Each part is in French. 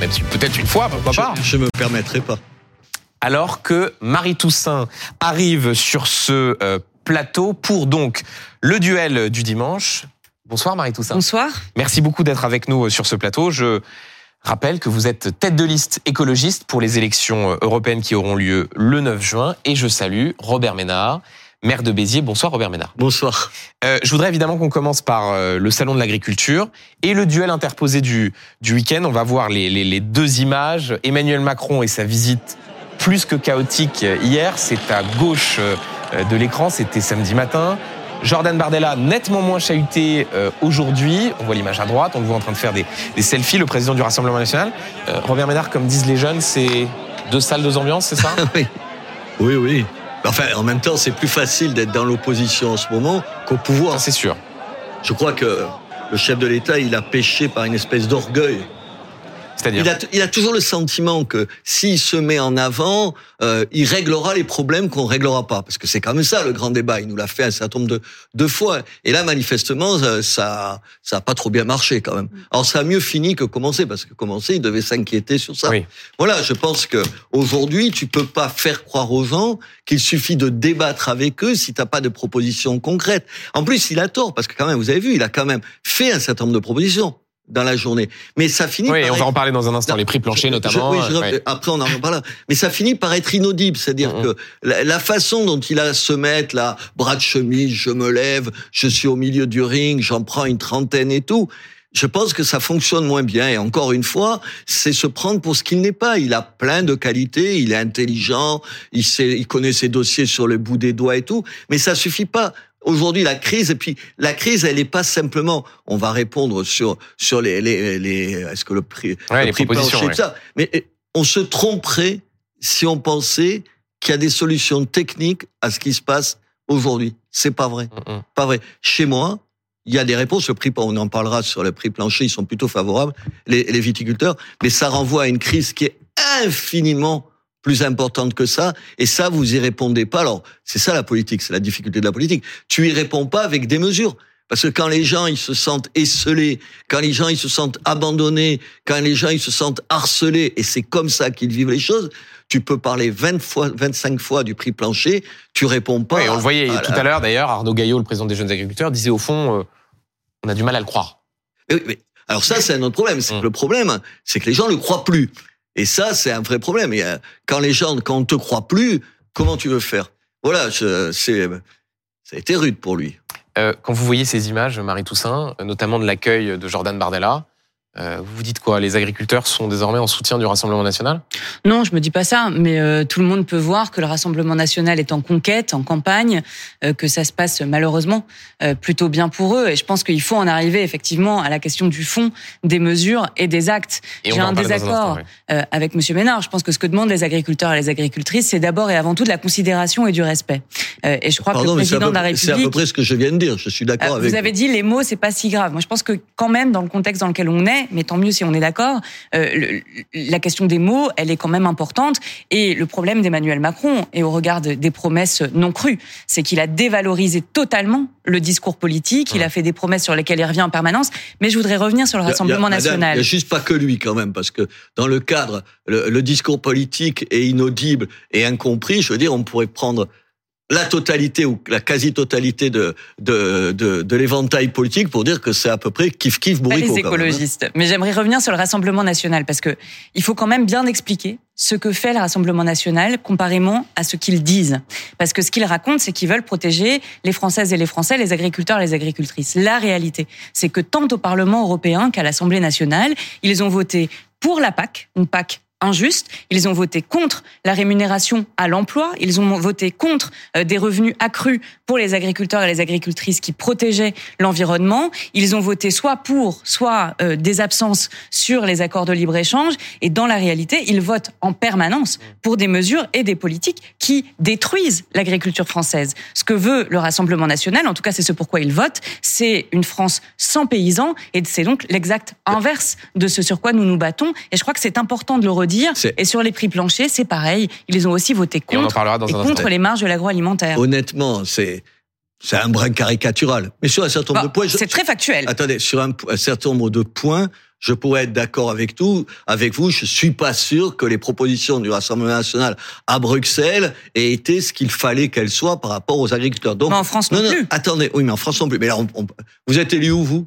même si peut-être une fois, pourquoi pas. Je, ne me permettrai pas. Alors que Marie Toussaint arrive sur ce euh, plateau pour donc le duel du dimanche. Bonsoir Marie Toussaint. Bonsoir. Merci beaucoup d'être avec nous euh, sur ce plateau. Je rappelle que vous êtes tête de liste écologiste pour les élections euh, européennes qui auront lieu le 9 juin. Et je salue Robert Ménard, maire de Béziers. Bonsoir Robert Ménard. Bonsoir. Euh, je voudrais évidemment qu'on commence par euh, le salon de l'agriculture et le duel interposé du, du week-end. On va voir les, les, les, deux images. Emmanuel Macron et sa visite plus que chaotique hier. C'est à gauche euh, de l'écran, c'était samedi matin. Jordan Bardella, nettement moins chahuté euh, aujourd'hui. On voit l'image à droite, on le voit en train de faire des, des selfies, le président du Rassemblement national. Euh, Robert Ménard, comme disent les jeunes, c'est deux salles, deux ambiances, c'est ça? Oui, oui, oui. Enfin, en même temps, c'est plus facile d'être dans l'opposition en ce moment qu'au pouvoir. C'est sûr. Je crois que le chef de l'État, il a péché par une espèce d'orgueil. Il a, il a, toujours le sentiment que s'il se met en avant, euh, il réglera les problèmes qu'on réglera pas. Parce que c'est quand même ça le grand débat. Il nous l'a fait un certain nombre de, de fois. Et là, manifestement, ça, ça a pas trop bien marché quand même. Alors ça a mieux fini que commencé, parce que commencé, il devait s'inquiéter sur ça. Oui. Voilà, je pense que aujourd'hui, tu peux pas faire croire aux gens qu'il suffit de débattre avec eux si t'as pas de propositions concrètes. En plus, il a tort, parce que quand même, vous avez vu, il a quand même fait un certain nombre de propositions dans la journée. Mais ça finit oui, par on être... va en parler dans un instant, les prix planchers notamment. Je, oui, je, ouais. Après, on en reparlera. Mais ça finit par être inaudible. C'est-à-dire mmh. que la, la, façon dont il a se mettre, là, bras de chemise, je me lève, je suis au milieu du ring, j'en prends une trentaine et tout. Je pense que ça fonctionne moins bien. Et encore une fois, c'est se prendre pour ce qu'il n'est pas. Il a plein de qualités, il est intelligent, il sait, il connaît ses dossiers sur le bout des doigts et tout. Mais ça suffit pas aujourd'hui la crise et puis la crise elle n'est pas simplement on va répondre sur sur les les, les est-ce que le prix ouais, le les prix propositions ouais. ça mais on se tromperait si on pensait qu'il y a des solutions techniques à ce qui se passe aujourd'hui c'est pas vrai mm -hmm. pas vrai chez moi il y a des réponses. Le prix, on en parlera sur le prix plancher, ils sont plutôt favorables, les, les viticulteurs, mais ça renvoie à une crise qui est infiniment plus importante que ça. Et ça, vous y répondez pas. Alors, c'est ça la politique, c'est la difficulté de la politique. Tu y réponds pas avec des mesures. Parce que quand les gens ils se sentent esselés, quand les gens ils se sentent abandonnés, quand les gens ils se sentent harcelés, et c'est comme ça qu'ils vivent les choses, tu peux parler 20 fois, 25 fois du prix plancher, tu réponds pas. Oui, on le voyait à, tout à, l'heure d'ailleurs, Arnaud Gaillot, le président des jeunes agriculteurs, disait au fond, euh, on a du mal à le croire. Mais, mais, alors ça, c'est un autre problème. C'est mmh. Le problème, c'est que les gens ne le croient plus. Et ça, c'est un vrai problème. Et quand les gens, quand on te croit plus, comment tu veux faire? Voilà, c'est, ça a été rude pour lui. Euh, quand vous voyez ces images, Marie Toussaint, notamment de l'accueil de Jordan Bardella, euh, vous vous dites quoi? Les agriculteurs sont désormais en soutien du Rassemblement national? Non, je me dis pas ça, mais euh, tout le monde peut voir que le Rassemblement national est en conquête, en campagne, euh, que ça se passe malheureusement euh, plutôt bien pour eux. Et je pense qu'il faut en arriver effectivement à la question du fond, des mesures et des actes. J'ai un désaccord un instant, oui. avec Monsieur Ménard. Je pense que ce que demandent les agriculteurs et les agricultrices, c'est d'abord et avant tout de la considération et du respect. et je crois Pardon, que le président peu, de la République, c'est à peu près ce que je viens de dire. Je suis d'accord avec. Vous avez dit les mots, c'est pas si grave. Moi, je pense que quand même dans le contexte dans lequel on est mais tant mieux si on est d'accord. Euh, la question des mots, elle est quand même importante. Et le problème d'Emmanuel Macron, et au regard de, des promesses non crues, c'est qu'il a dévalorisé totalement le discours politique. Il a fait des promesses sur lesquelles il revient en permanence. Mais je voudrais revenir sur le Rassemblement il y a, national. Il n'y a juste pas que lui quand même, parce que dans le cadre, le, le discours politique est inaudible et incompris. Je veux dire, on pourrait prendre la totalité ou la quasi-totalité de, de, de, de l'éventail politique pour dire que c'est à peu près kiff-kiff bourrico. Pas les écologistes. Même, hein. Mais j'aimerais revenir sur le Rassemblement national parce que il faut quand même bien expliquer ce que fait le Rassemblement national comparément à ce qu'ils disent. Parce que ce qu'ils racontent, c'est qu'ils veulent protéger les Françaises et les Français, les agriculteurs et les agricultrices. La réalité, c'est que tant au Parlement européen qu'à l'Assemblée nationale, ils ont voté pour la PAC, une PAC injuste. Ils ont voté contre la rémunération à l'emploi. Ils ont voté contre euh, des revenus accrus pour les agriculteurs et les agricultrices qui protégeaient l'environnement. Ils ont voté soit pour, soit euh, des absences sur les accords de libre-échange. Et dans la réalité, ils votent en permanence pour des mesures et des politiques qui détruisent l'agriculture française. Ce que veut le Rassemblement national, en tout cas c'est ce pourquoi ils votent, c'est une France sans paysans. Et c'est donc l'exact inverse de ce sur quoi nous nous battons. Et je crois que c'est important de le redire Et sur les prix planchers, c'est pareil. Ils ont aussi voté contre, et, et contre les marges de l'agroalimentaire. Honnêtement, c'est c'est un brin caricatural. Mais sur un certain nombre bon, de points, c'est très factuel. Attendez, sur un, un, certain nombre de points, je pourrais être d'accord avec tout, avec vous. Je suis pas sûr que les propositions du Rassemblement national à Bruxelles aient été ce qu'il fallait qu'elles soient par rapport aux agriculteurs. Donc, mais en France non, non, plus. Attendez, oui, mais en France non plus. Mais là, vous êtes élu où vous?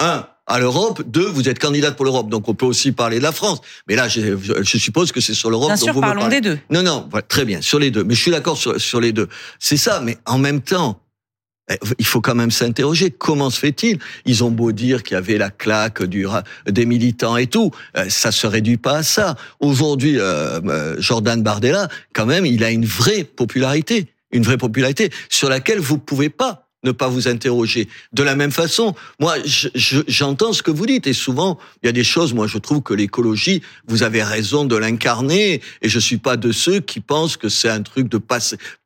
Un, à l'Europe. Deux, vous êtes candidate pour l'Europe, donc on peut aussi parler de la France. Mais là, je, je suppose que c'est sur l'Europe dont vous parlons me parlez. des deux. Non, non, très bien, sur les deux. Mais je suis d'accord sur, sur les deux. C'est ça, mais en même temps, eh, il faut quand même s'interroger. Comment se fait-il? Ils ont beau dire qu'il y avait la claque du, des militants et tout, euh, ça se réduit pas à ça. Aujourd'hui, euh, euh, Jordan Bardella, quand même, il a une vraie popularité, une vraie popularité sur laquelle vous pouvez pas ne pas vous interroger. De la même façon, moi, j'entends ce que vous dites et souvent, il y a des choses, moi, je trouve que l'écologie, vous avez raison de l'incarner et je suis pas de ceux qui pensent que c'est un truc de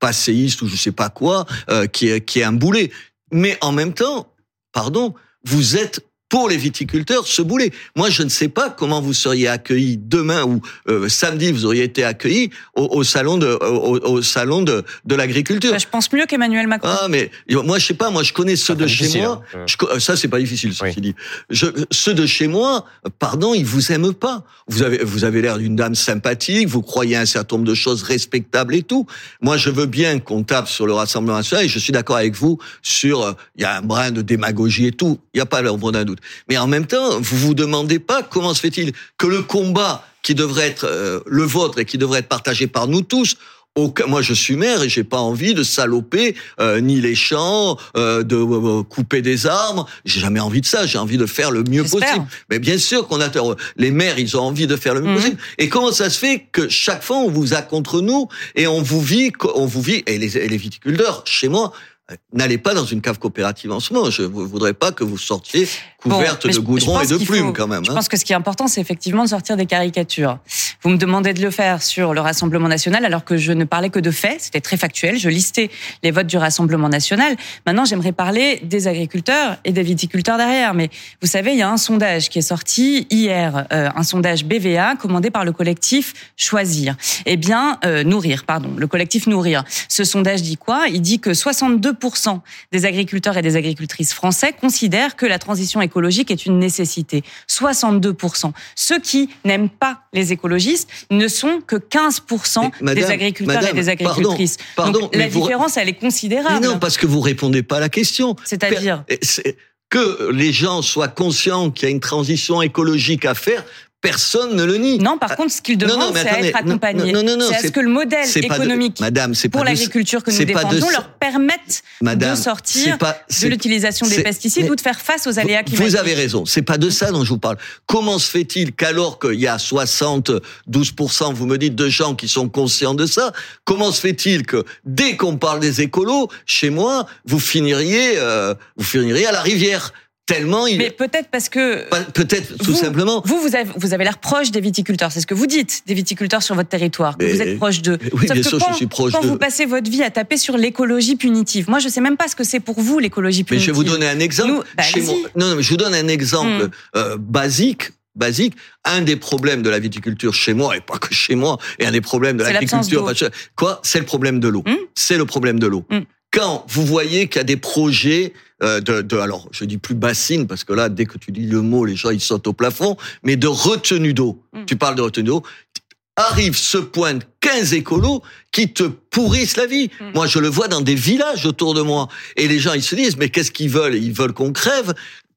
passéiste ou je sais pas quoi, euh, qui, est, qui est un boulet. Mais en même temps, pardon, vous êtes pour les viticulteurs ce boulet. Moi, je ne sais pas comment vous seriez accueillis demain ou euh, samedi, vous auriez été accueillis au, au salon de au, au, salon de, de l'agriculture. Bah, je pense mieux qu'Emmanuel Macron. Ah, mais moi, je sais pas. Moi, je connais ceux de chez moi. Hein. Je, ça, c'est pas difficile, ceci oui. dit. Je, ceux de chez moi, pardon, ils vous aiment pas. Vous avez vous avez l'air d'une dame sympathique. Vous croyez à un certain nombre de choses respectables et tout. Moi, je veux bien qu'on tape sur le Rassemblement national et je suis d'accord avec vous sur euh, il y a un brin de démagogie et tout. Il y a pas l'ombre d'un doute. Mais en même temps, vous vous demandez pas comment se fait-il que le combat qui devrait être euh, le vôtre et qui devrait être partagé par nous tous moi, je suis maire et j'ai pas envie de saloper euh, ni les champs, euh, de euh, couper des arbres. J'ai jamais envie de ça. J'ai envie de faire le mieux possible. Mais bien sûr qu'on a les maires, ils ont envie de faire le mieux mmh. possible. Et comment ça se fait que chaque fois on vous a contre nous et on vous vit, on vous vit et les, et les viticulteurs chez moi N'allez pas dans une cave coopérative en ce moment. Je ne voudrais pas que vous sortiez couverte de goudron et de plumes quand même. Je hein. pense que ce qui est important, c'est effectivement de sortir des caricatures. Vous me demandez de le faire sur le Rassemblement national, alors que je ne parlais que de faits. C'était très factuel. Je listais les votes du Rassemblement national. Maintenant, j'aimerais parler des agriculteurs et des viticulteurs derrière. Mais vous savez, il y a un sondage qui est sorti hier, euh, un sondage BVA commandé par le collectif Choisir. Eh bien, euh, Nourrir, pardon, le collectif Nourrir. Ce sondage dit quoi? Il dit que 62 des agriculteurs et des agricultrices français considèrent que la transition écologique est une nécessité. 62%. Ceux qui n'aiment pas les écologistes ne sont que 15% des agriculteurs et des agricultrices. Pardon, Donc, la différence, elle est considérable. non, parce que vous répondez pas à la question. C'est-à-dire que les gens soient conscients qu'il y a une transition écologique à faire, Personne ne le nie. Non, par contre, ce qu'il demande, c'est à être accompagné. Non, non, non, c'est à ce que le modèle économique Madame, pour l'agriculture que nous défendons leur permette de sortir de l'utilisation des pesticides ou de faire face aux aléas climatiques. Vous avez raison. C'est pas de ça dont je vous parle. Comment se fait-il qu'alors qu'il y a 72%, vous me dites, de gens qui sont conscients de ça, comment se fait-il que dès qu'on parle des écolos, chez moi, vous finiriez, euh, vous finiriez à la rivière tellement il. Mais peut-être parce que. Peut-être tout simplement. Vous, vous avez, vous avez l'air proche des viticulteurs. C'est ce que vous dites, des viticulteurs sur votre territoire, que vous êtes proche d'eux. Oui, Sauf bien sûr, quand, je suis proche Quand vous passez votre vie à taper sur l'écologie punitive, moi, je sais même pas ce que c'est pour vous, l'écologie punitive. Mais je vais vous donner un exemple. Nous, bah, Chez moi, non, non, je vous donne un exemple Hmm. euh, basique. Basique, un des problèmes de la viticulture chez moi et pas que chez moi, et un des problèmes de l'agriculture, quoi, c'est le problème de l'eau. Hmm. C'est le problème de l'eau. Hmm. Quand vous voyez qu'il y a des projets euh, de, de, alors je dis plus bassine parce que là, dès que tu dis le mot, les gens ils sautent au plafond, mais de retenue d'eau. Mm. Tu parles de retenue d'eau. Arrive ce point de 15 écolos qui te pourrissent la vie. Mm. Moi, je le vois dans des villages autour de moi. Et les gens, ils se disent, mais qu'est-ce qu'ils veulent? Ils veulent qu'on crève.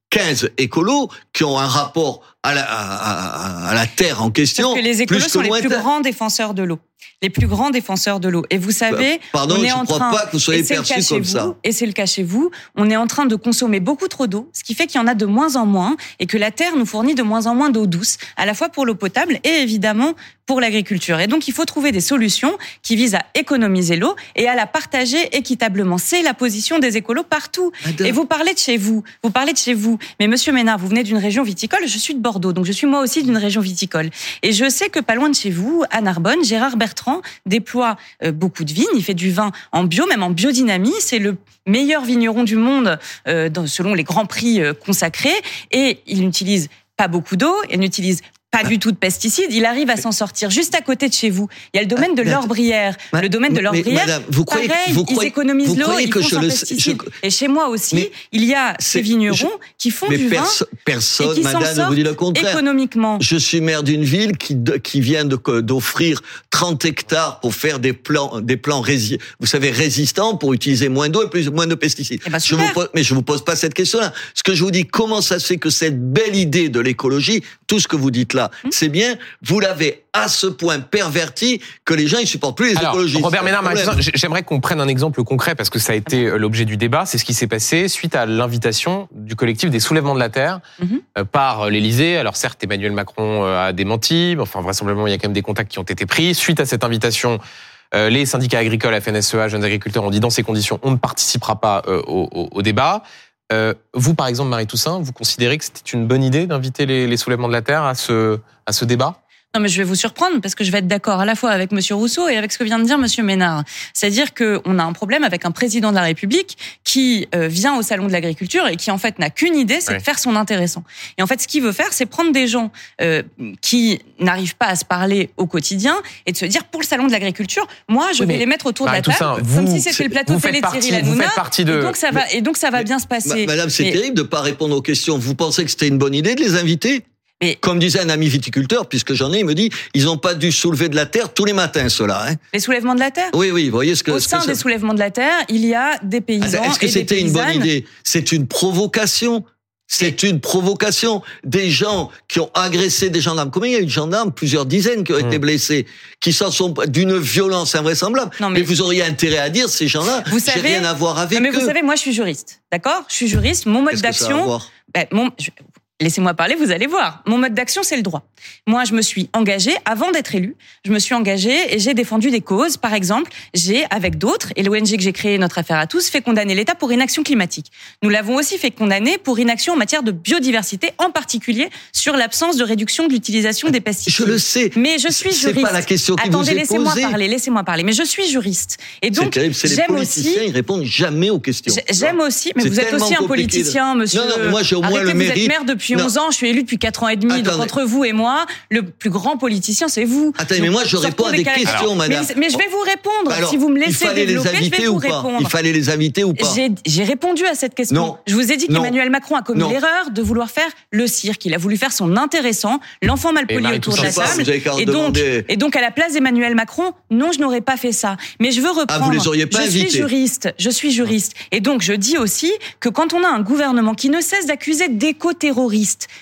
15 écolos qui ont un rapport à la, à, à, à la terre en question. Parce que les écolos plus que sont les plus grands défenseurs de l'eau. Les plus grands défenseurs de l'eau. Et vous savez, Bah, Pardon, on est je en crois train, pas que vous soyez et c'est le perçu cas chez comme vous, ça. Et c'est le cas chez vous. On est en train de consommer beaucoup trop d'eau, ce qui fait qu'il y en a de moins en moins et que la terre nous fournit de moins en moins d'eau douce, à la fois pour l'eau potable et évidemment pour l'agriculture. Et donc, il faut trouver des solutions qui visent à économiser l'eau et à la partager équitablement. C'est la position des écolos partout. Madame. Et vous parlez de chez vous. Vous parlez de chez vous. Mais monsieur Ménard, vous venez d'une région viticole. Je suis de Bordeaux. Donc, je suis moi aussi d'une région viticole. Et je sais que pas loin de chez vous, à Narbonne, Gérard Bertrand déploie euh, beaucoup de vignes. Il fait du vin en bio, même en biodynamie. C'est le meilleur vigneron du monde euh, selon les grands prix euh, consacrés. Et il n'utilise pas beaucoup d'eau. Il n'utilise pas du tout de pesticides. Il arrive à s'en sortir. Juste à côté de chez vous, il y a le domaine de Ah, l'Orbrière. Ma- Le domaine de l'Orbrière, vous croyez, pareil, vous croyez, ils économisent l'eau, ils font sans le je- Et chez moi aussi, il y a ces vignerons je- qui font mais du vin perso- et personne, qui madame, ne vous dit le sortent contraire. économiquement. Je suis maire d'une ville qui, vient d'offrir 30 hectares pour faire des plans, des plans rési- vous savez, résistants pour utiliser moins d'eau et plus, moins de pesticides. Eh ben, je vous pose, mais je vous pose pas cette question-là. Ce que je vous dis, comment ça se fait que cette belle idée de l'écologie, tout ce que vous dites là, Hmm. c'est bien, vous l'avez à ce point perverti que les gens, ils supportent plus les Alors, écologistes. Robert Ménard, j'aimerais qu'on prenne un exemple concret parce que ça a été euh, l'objet du débat. C'est ce qui s'est passé suite à l'invitation du collectif des soulèvements de la Terre Mhm. euh, par l'Élysée. Alors certes, Emmanuel Macron euh, a démenti, mais enfin vraisemblablement il y a quand même des contacts qui ont été pris. Suite à cette invitation, euh, les syndicats agricoles, FNSEA, jeunes agriculteurs ont dit dans ces conditions, on ne participera pas au, au- au débat. Euh, vous, par exemple, Marie Toussaint, vous considérez que c'était une bonne idée d'inviter les, les soulèvements de la Terre à ce, à ce débat? Non, mais je vais vous surprendre parce que je vais être d'accord à la fois avec Monsieur Rousseau et avec ce que vient de dire Monsieur Ménard. C'est-à-dire que on a un problème avec un président de la République qui euh, vient au salon de l'agriculture et qui en fait n'a qu'une idée, c'est de faire son intéressant. Et en fait, ce qu'il veut faire, c'est prendre des gens euh, qui n'arrivent pas à se parler au quotidien et de se dire pour le salon de l'agriculture, moi, je Oui, vais les mettre autour de la Marie-Toussaint, table, vous- comme si c'était le plateau vous faites télé de Cyril partie- faites partie de- Et donc ça va, et donc ça va mais- bien se passer. Ma- Madame, c'est Mais- terrible de pas répondre aux questions. Vous pensez que c'était une bonne idée de les inviter? Mais- Comme disait un ami viticulteur, puisque j'en ai, il me dit, ils n'ont pas dû soulever de la terre tous les matins, ceux-là. Hein Les soulèvements de la terre? oui, oui, vous voyez ce que... Au ce que sein ça- des soulèvements de la terre, il y a des paysans Est-ce que c'était une bonne idée? C'est une provocation. C'est une provocation. Des gens qui ont agressé des gendarmes. Combien il y a eu de gendarmes? Plusieurs dizaines qui ont été Mm. blessés, qui s'en sont d'une violence invraisemblable. Non, mais... mais- vous auriez intérêt à dire ces gens-là. Vous J'ai savez- rien à voir avec Non, mais eux. vous savez, moi, je suis juriste. D'accord? Je suis juriste. Mon mode Qu'est-ce que ça a à d'action. voir? Ben, mon- je- Laissez-moi parler, vous allez voir. Mon mode d'action, c'est le droit. Moi, je me suis engagée, avant d'être élue, je me suis engagée et j'ai défendu des causes. Par exemple, j'ai, avec d'autres, et l'ONG que j'ai créée, Notre Affaire à tous, fait condamner l'État pour inaction climatique. Nous l'avons aussi fait condamner pour inaction en matière de biodiversité, en particulier sur l'absence de réduction de l'utilisation des pesticides. Je le sais. Mais je suis C'est juriste. pas la question qui Attendez, vous laissez-moi parler, laissez-moi parler. Mais je suis juriste. Et C'est donc. C'est j'aime politiciens, aussi ils répondent jamais aux questions. J'ai- J'aime aussi, mais C'est vous êtes aussi un de- politicien, monsieur. Non, non, moi, j'ai au moins Arrêtez, le vous mérite- êtes maire depuis Non. 11 ans, je suis élu depuis 4 ans et demi. Donc entre vous et moi, le plus grand politicien, c'est vous. Attendez, Donc, mais moi, je réponds à des questions, Mais- madame. Mais, je vais vous répondre. Alors, si vous me il laissez fallait les développer, je inviter vais vous ou pas répondre. Il fallait les inviter ou pas J'ai- répondu à cette question. Non. Je vous ai dit qu'Emmanuel Macron a commis l'erreur de vouloir faire le cirque. Il a voulu faire son intéressant, l'enfant mal Et poli Marie autour de la table. vous Et donc, et donc, à la place d'Emmanuel Macron, non, je n'aurais pas fait ça. Mais je veux reprendre. Ah, les auriez pas je suis juriste. Je suis juriste. Et donc, je dis aussi que quand on a un gouvernement qui ne cesse d'accuser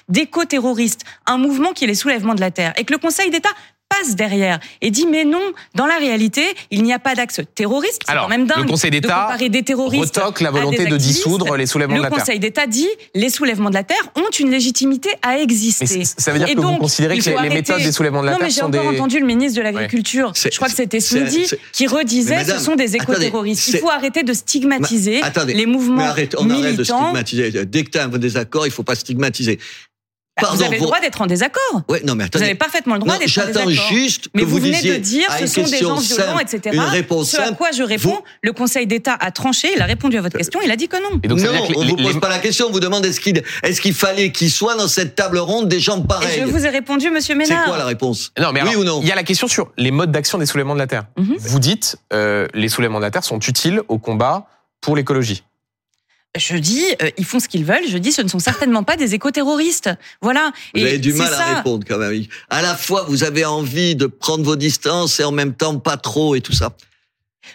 d'éco-terroristes, un mouvement qui est les soulèvements de la terre, et que le Conseil d'État passe derrière et dit mais non, dans la réalité, il n'y a pas d'axe terroriste. C'est Alors, quand même dingue le Conseil de d'État comparer des terroristes retoque la volonté de dissoudre les soulèvements le de la Terre. Conseil d'État dit les soulèvements de la terre ont une légitimité à Mais exister. ça veut dire Et que vous donc, considérez il que les, arrêter- méthodes des soulèvements de la non, Terre mais j'ai sont encore des... entendu le ministre de l'Agriculture, je crois que c'était ce midi, qui redisait Mais madame, ce sont des éco-terroristes. Il faut arrêter de stigmatiser Ma- attendez, les Mais mouvements arrête, on arrête de militants. stigmatiser. Dès que tu as un désaccord, il faut pas stigmatiser. Bah, vous avez le droit d'être en désaccord. Ouais, non, mais Vous avez parfaitement le droit d'être en J'attends désaccord. juste Mais que vous, vous, venez disiez de dire ce sont des gens violents, simple, etc. Une réponse ce à quoi je réponds, Vous- le Conseil d'État a tranché, il a répondu à votre question, il a dit que non. Et donc, non, que on vous les- pose les- pas la question. On vous demande est-ce qu'il est-ce qu'il fallait qu'il soit dans cette table ronde des gens Et pareils. je vous ai répondu, Monsieur C'est Ménard. quoi la réponse Non, mais Oui ou non il y a la question sur les modes d'action des soulèvements de la Terre. Mhm. Vous dites, euh, les soulèvements de la Terre sont utiles au combat pour l'écologie. Je dis, euh, ils font ce qu'ils veulent. Je dis, ce ne sont certainement pas des éco-terroristes. Voilà. Vous Et avez du mal à répondre quand même. À la fois, vous avez envie de prendre vos distances et en même temps pas trop et tout ça.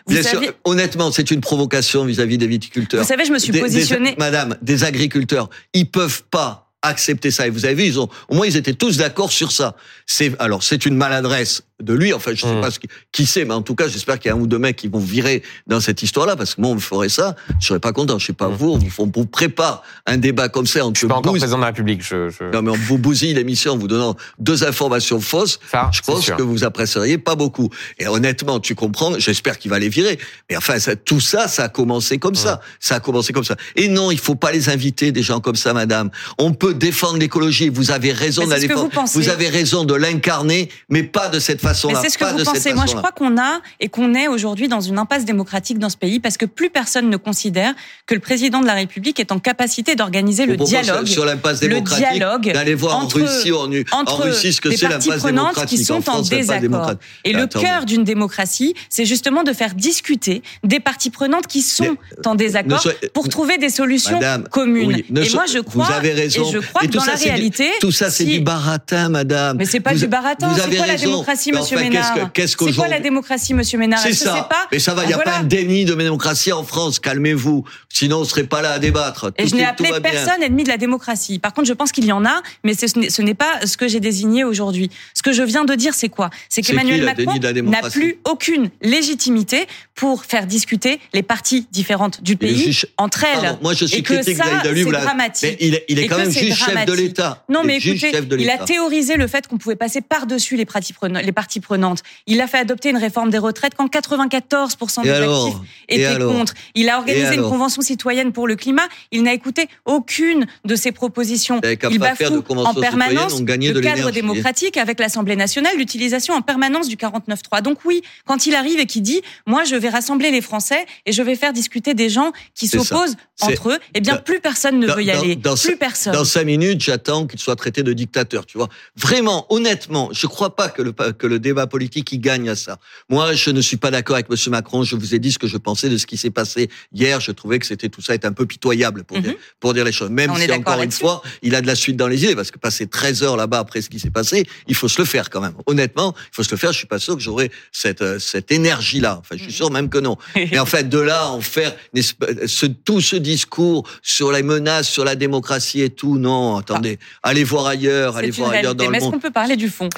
Vous Bien sûr, honnêtement, c'est une provocation vis-à-vis des viticulteurs. Vous savez, je me suis des- positionnée. madame, des agriculteurs, ils peuvent pas accepter ça. Et vous avez vu, ils ont, au moins, ils étaient tous d'accord sur ça. C'est, alors, c'est une maladresse de lui. Enfin, je sais Mm. pas ce qui, qui c'est, mais en tout cas, j'espère qu'il y a un ou deux mecs qui vont virer dans cette histoire-là, parce que moi, on me ferait ça, je serais pas content. Je sais pas Mm. vous, on vous, vous prépare un débat comme ça, on Je suis pas encore président de la République. Je, je- non, mais on vous bousille l'émission en vous donnant deux informations fausses. Ça, Je pense sûr. que vous apprécieriez pas beaucoup. Et honnêtement, tu comprends, j'espère qu'il va les virer. Mais enfin, ça, tout ça, ça a commencé comme ça. Ça a commencé comme ça. Et non, il faut pas les inviter, des gens comme ça, madame. On peut défendre l'écologie. Vous avez raison de la c'est ce que défendre. vous pensez. avez raison de l'incarner, mais pas de cette façon. Façon-là. Mais c'est ce que vous pensez. Moi, je crois qu'on a et qu'on est aujourd'hui dans une impasse démocratique dans ce pays parce que plus personne ne considère que le président de la République est en capacité d'organiser le dialogue. sur l'impasse le démocratique, dialogue d'aller voir entre- en Russie, en, U- en entre Russie ce que c'est parties l'impasse prenantes démocratique. qui sont en, France, désaccord. Et le cœur d'une démocratie, c'est justement de faire discuter des parties prenantes qui sont en désaccord soyez- pour trouver des solutions Madame, communes. oui, et so- moi, je crois, vous avez raison. et je crois Et que tout dans ça, la c'est du- réalité, tout ça, c'est si- du baratin, madame. Mais c'est pas Vous- du baratin. C'est quoi la raison. démocratie, Mais Monsieur enfin, Ménard qu'est-ce que- qu'est-ce C'est quoi la démocratie, Monsieur Ménard C'est ça. pas Mais ça va, il n'y a Voilà. pas un déni de démocratie en France. Calmez-vous. Sinon, on ne serait pas là à débattre. Et Tout- je n'ai appelé personne ennemi de la démocratie. Par contre, je pense qu'il y en a, mais ce n'est- pas ce que j'ai désigné aujourd'hui. Ce que je viens de dire, c'est quoi? C'est qu'Emmanuel Macron de n'a plus aucune légitimité pour faire discuter les parties différentes du pays juge- entre elles. Pardon, moi, je suis et que critique c'est dramatique. Il est, il est quand même juge chef de l'État. Non, Il mais écoutez, de il a théorisé le fait qu'on pouvait passer par-dessus les parties, prenantes, parties prenantes. Il a fait adopter une réforme des retraites quand 94% Et des actifs étaient contre. Il a organisé une convention citoyenne pour le climat. Il n'a écouté aucune de ses propositions. Il bafoue en permanence le cadre démocratique avec l'Assemblée nationale, l'utilisation en permanence du 49.3. Donc oui, quand il arrive et qu'il dit, moi je vais rassembler les Français et je vais faire discuter des gens qui s'opposent entre eux, eh bien plus personne ne dans- veut y dans- aller. dans plus personne. Dans cinq minutes, j'attends qu'il soit traité de dictateur. Tu vois, vraiment, honnêtement, je crois pas que le que le débat politique y gagne à ça. Moi, je ne suis pas d'accord avec Monsieur Macron. Je vous ai dit ce que je pensais de ce qui s'est passé hier. Je trouvais que c'était tout ça est un peu pitoyable pour Mhm. dire pour dire les choses. Même On si encore une fois, il a de la suite dans les idées parce que passer 13 heures là-bas après ce qui s'est passé, il faut se le faire quand même. Honnêtement, il faut se le faire. Je suis pas sûr que j'aurai cette euh, cette énergie là. Enfin, je suis Mhm. sûr même que non. Et en fait, de là, en faire espèce- ce, tout ce discours sur les menaces, sur la démocratie et tout, non, attendez, allez voir ailleurs, allez voir ailleurs réalité. dans Mais le est-ce qu'on monde. peut parler du fond?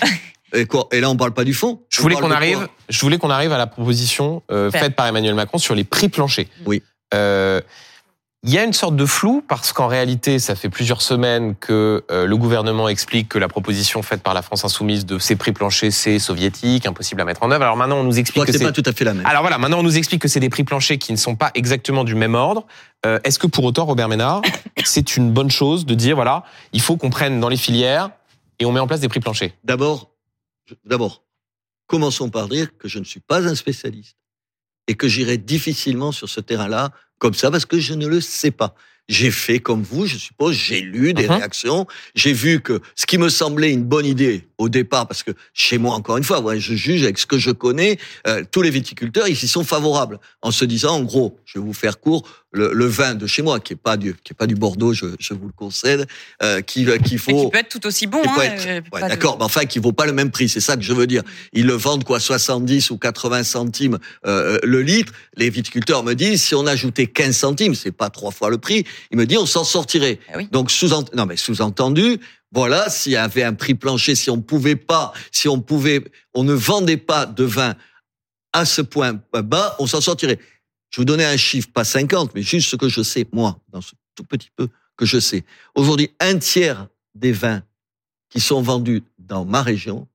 Et, quoi et là, on parle pas du fond. Je voulais qu'on arrive, je voulais qu'on arrive à la proposition euh, faite par Emmanuel Macron sur les prix planchers. Oui. Euh, il y a une sorte de flou parce qu'en réalité, ça fait plusieurs semaines que euh, le gouvernement explique que la proposition faite par la France insoumise de ces prix planchers, c'est soviétique, impossible à mettre en œuvre. Alors maintenant, on nous explique que que c'est pas tout à fait la même. alors voilà, maintenant on nous explique que c'est des prix planchers qui ne sont pas exactement du même ordre. Euh, Est-ce que pour autant, Robert Ménard, c'est une bonne chose de dire voilà, il faut qu'on prenne dans les filières et on met en place des prix planchers? D'abord, d'abord, commençons par dire que je ne suis pas un spécialiste et que j'irai difficilement sur ce terrain-là comme ça parce que je ne le sais pas. J'ai fait comme vous, je suppose, j'ai lu des Mhm. réactions, j'ai vu que ce qui me semblait une bonne idée au départ, parce que chez moi, encore une fois, ouais, je juge avec ce que je connais, euh, tous les viticulteurs ici sont favorables, en se disant, en gros, je vais vous faire court, le, le vin de chez moi, qui est pas du, qui est pas du Bordeaux, je, je vous le concède, euh, qui, qu'il Mais faut qui peut être tout aussi bon. hein, euh, ouais, de- D'accord, mais enfin, qui vaut pas le même prix, c'est ça que je veux dire. Ils le vendent quoi, 70 ou 80 centimes euh, le litre. Les viticulteurs me disent, si on ajoutait 15 centimes, c'est pas trois fois le prix. Ils me disent, on s'en sortirait. Ah oui. Donc sous non mais sous-entendu, voilà, s'il y avait un prix plancher, si on pouvait pas, si on pouvait, on ne vendait pas de vin à ce point bas, on s'en sortirait. Je vous donnais un chiffre, pas 50, mais juste ce que je sais, moi, dans ce tout petit peu que je sais. Aujourd'hui, un tiers des vins qui sont vendus dans ma région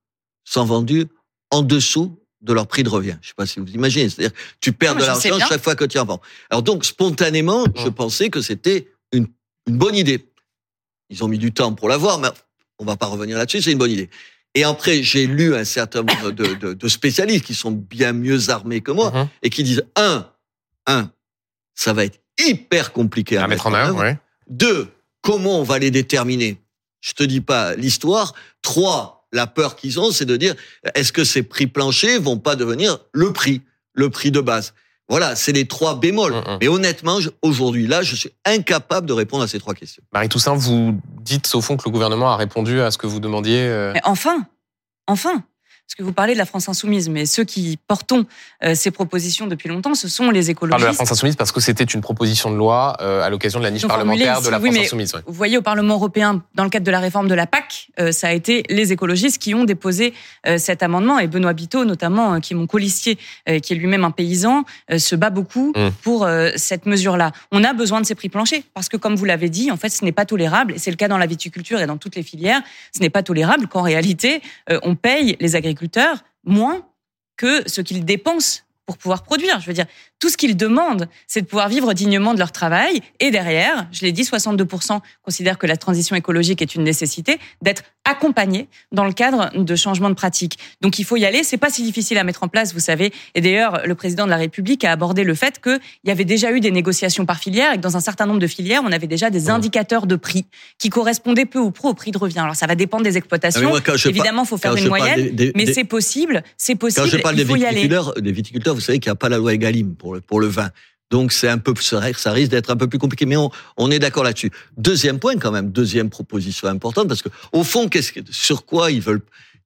sont vendus en dessous de leur prix de revient. Je sais pas si vous imaginez. C'est-à-dire, tu perds Non, de je sais l'argent chaque fois que tu en vends. Alors donc, spontanément, je pensais que c'était une, une bonne idée. Ils ont mis du temps pour l'avoir, mais on va pas revenir là-dessus, c'est une bonne idée. Et après, j'ai lu un certain nombre de, de- de spécialistes qui sont bien mieux armés que moi Mhm. et qui disent, un, un, ça va être hyper compliqué à, à mettre en œuvre. ouais. deux, comment on va les déterminer? Je te dis pas l'histoire. Trois, la peur qu'ils ont, c'est de dire est-ce que ces prix planchers vont pas devenir le prix, le prix de base? Voilà, c'est les trois bémols. Mm, mm. Mais honnêtement, aujourd'hui, là, je suis incapable de répondre à ces trois questions. Marie Toussaint, vous dites au fond que le gouvernement a répondu à ce que vous demandiez. euh, Mais enfin, enfin. Parce que vous parlez de la France insoumise, mais ceux qui portons euh, ces propositions depuis longtemps, ce sont les Je parle de la écologistes. France insoumise parce que c'était une proposition de loi euh, à l'occasion de la niche formulé parlementaire de la oui, France mais- insoumise. ouais. Vous voyez, au Parlement européen, dans le cadre de la réforme de la PAC, euh, ça a été les écologistes qui ont déposé euh, cet amendement, et Benoît Biteau notamment, euh, qui est mon colistier, euh, qui est lui-même un paysan, euh, se bat beaucoup Mm. pour cette mesure-là. On a besoin de ces prix planchers, parce que comme vous l'avez dit, en fait, ce n'est pas tolérable, et c'est le cas dans la viticulture et dans toutes les filières, ce n'est pas tolérable qu'en réalité, on paye les agriculteurs moins que ce qu'ils dépensent pour pouvoir produire. Je veux dire, Tout ce qu'ils demandent, c'est de pouvoir vivre dignement de leur travail. Et derrière, je l'ai dit, 62% considèrent que la transition écologique est une nécessité, d'être accompagnés dans le cadre de changements de pratiques. Donc il faut y aller. C'est pas si difficile à mettre en place, vous savez. Et d'ailleurs, le président de la République a abordé le fait qu'il y avait déjà eu des négociations par filière et que dans un certain nombre de filières, on avait déjà des indicateurs de prix qui correspondaient peu ou prou au prix de revient. Alors ça va dépendre des exploitations. Ah, Évidemment, il faut faire une moyenne, mais c'est possible. C'est possible. Quand je parle il faut des viticulteurs, des viticulteurs, vous savez qu'il n'y a pas la loi Egalim pour le, pour le vin. Donc c'est un peu, ça risque d'être un peu plus compliqué, mais on, on est d'accord là-dessus. Deuxième point quand même, deuxième proposition importante, parce que au fond, qu'est-ce que, sur quoi ils veulent,